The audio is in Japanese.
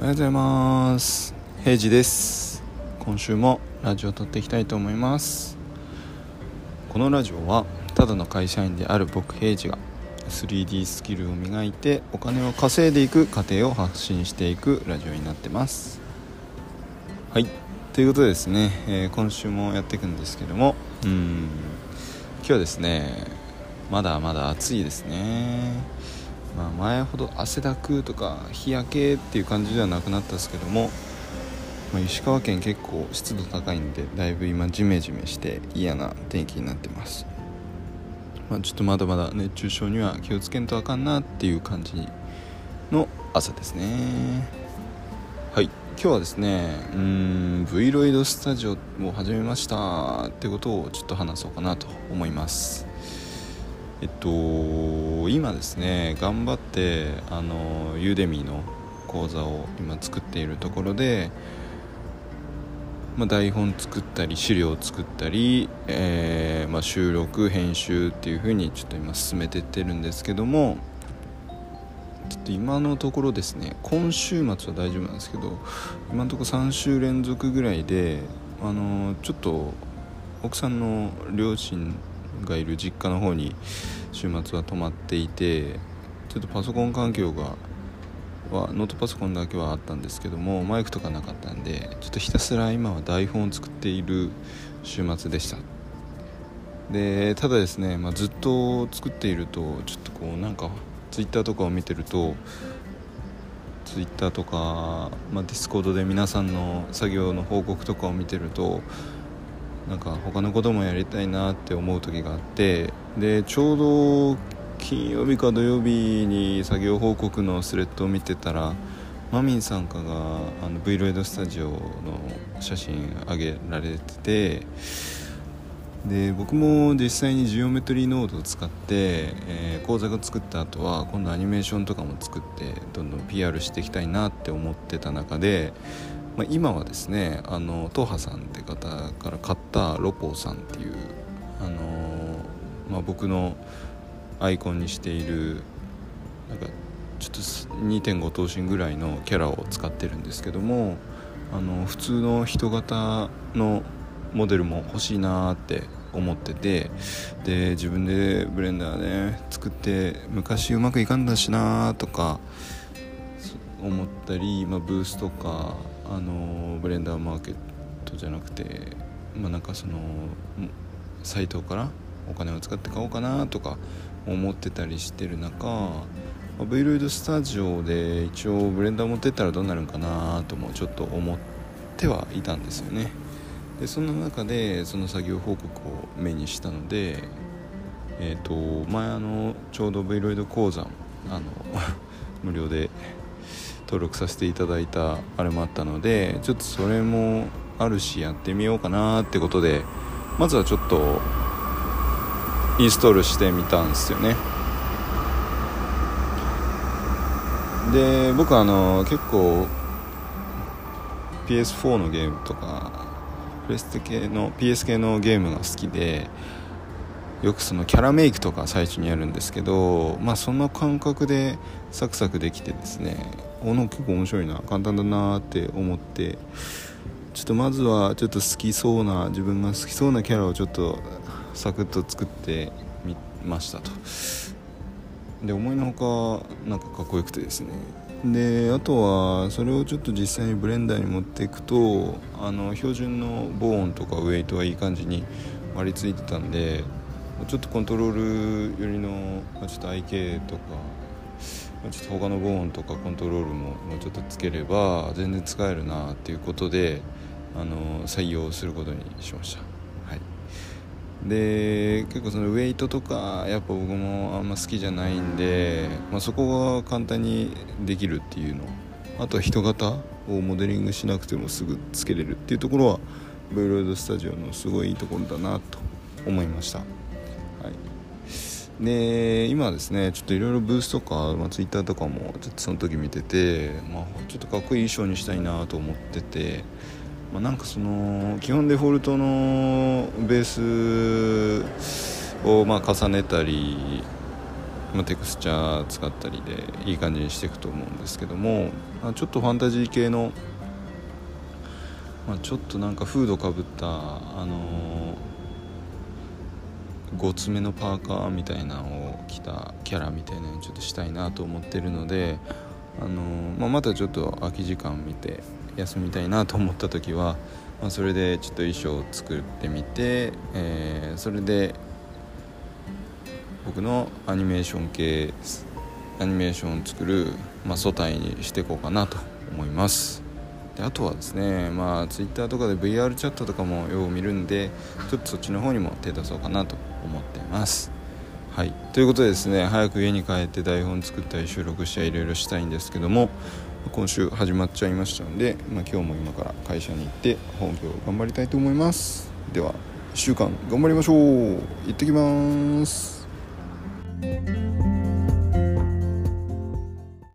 おはようございます。平治です。今週もラジオを撮っていきたいと思います。このラジオはただの会社員である僕平治が 3D スキルを磨いてお金を稼いでいく過程を発信していくラジオになってます。はい。ということでですね、えー、今週もやっていくんですけどもうん今日はですねまだまだ暑いですねまあ、前ほど汗だくとか日焼けっていう感じではなくなったんですけども、まあ、石川県結構湿度高いんでだいぶ今ジメジメして嫌な天気になってます、まあ、ちょっとまだまだ熱中症には気をつけんとあかんなっていう感じの朝ですね。はい。今日はですねうん V ロイドスタジオを始めましたってことをちょっと話そうかなと思います。えっと今ですね頑張ってあのユーデミーの講座を今作っているところで、まあ、台本作ったり資料を作ったり、えー、まあ、収録編集っていう風にちょっと今進めてってるんですけどもちょっと今のところですね今週末は大丈夫なんですけど今のところ3週連続ぐらいであのちょっと奥さんの両親がいる実家の方に週末は泊まっていてちょっとパソコン環境がはノートパソコンだけはあったんですけどもマイクとかなかったんでちょっとひたすら今は台本を作っている週末でした。でただですね、まあ、ずっと作っているとちょっとこうなんかツイッターとかを見てるとツイッターとか、まあ、ディスコードで皆さんの作業の報告とかを見てるとなんか他のこともやりたいなって思う時があってでちょうど金曜日か土曜日に作業報告のスレッドを見てたらマミンさんかがあの V ロイドスタジオの写真上げられててで僕も実際にジオメトリーノードを使って、えー、講座が作った後は今度アニメーションとかも作ってどんどん PR していきたいなって思ってた中でまあ、今はですねあのトハさんって方から買ったロポーさんっていう、あのまあ、僕のアイコンにしているなんかちょっと2.5頭身ぐらいのキャラを使ってるんですけどもあの普通の人型のモデルも欲しいなって思っててで自分でブレンダーね作って昔うまくいかんだしなとか思ったり、まあ、ブースとかあのブレンダーマーケットじゃなくてまあなんかそのサイトからお金を使って買おうかなとか思ってたりしてる中、まあ、V ロイドスタジオで一応ブレンダー持ってったらどうなるんかなともちょっと思ってはいたんですよね。でその中でその作業報告を目にしたのでえっ、ー、と前あのちょうど V ロイド講座あの 無料で登録させていただいたあれもあったのでちょっとそれもあるしやってみようかなってことでまずはちょっとインストールしてみたんですよね。で僕あの結構 PS4 のゲームとかプレステ系の PS 系のゲームが好きでよくそのキャラメイクとか最初にやるんですけどまあその感覚でサクサクできてですねおの結構面白いな簡単だなって思ってちょっとまずはちょっと好きそうな自分が好きそうなキャラをちょっとサクッと作ってみましたと。で思いのほかなんかかっこよくてですね。であとはそれをちょっと実際にブレンダーに持っていくとあの標準のボーンとかウェイトはいい感じに割り付いてたんでちょっとコントロール寄りのまちょっと IK とかまちょっと他のボーンとかコントロールももうちょっとつければ全然使えるなっていうことであの採用することにしました、はい、で結構そのウェイトとかやっぱ僕もあんま好きじゃないんで、まあ、そこが簡単にできるっていうの。あとは人型をモデリングしなくてもすぐつけれるっていうところはブロイドスタジオのすごいいいところだなと思いました。で今ですねちょっといろいろブースとか、まあ、ツイッターとかもちょっとその時見てて、まあ、ちょっとかっこいい衣装にしたいなと思ってて、まあ、なんかその基本デフォルトのベースをま重ねたりまあ、テクスチャー使ったりでいい感じにしていくと思うんですけども、まあ、ちょっとファンタジー系の、ま、ちょっとなんかフードかぶったあのー、ごつめのパーカーみたいなのを着たキャラみたいなのにちょっとしたいなと思ってるので、あの、まあ、またちょっと空き時間見て休みたいなと思った時は、まあ、それでちょっと衣装を作ってみて、えー、それで僕のアニメーション系アニメーションを作る、まあ、素体にしていこうかなと思います。であとはですねまあ Twitter とかで VR チャットとかもよう見るんでちょっとそっちの方にも手出そうかなと思ってます。はい。ということでですね早く家に帰って台本作ったり収録したりいろいろしたいんですけども今週始まっちゃいましたので、まあ、今日も今から会社に行って本業を頑張りたいと思います。では1週間頑張りましょう。行ってきます。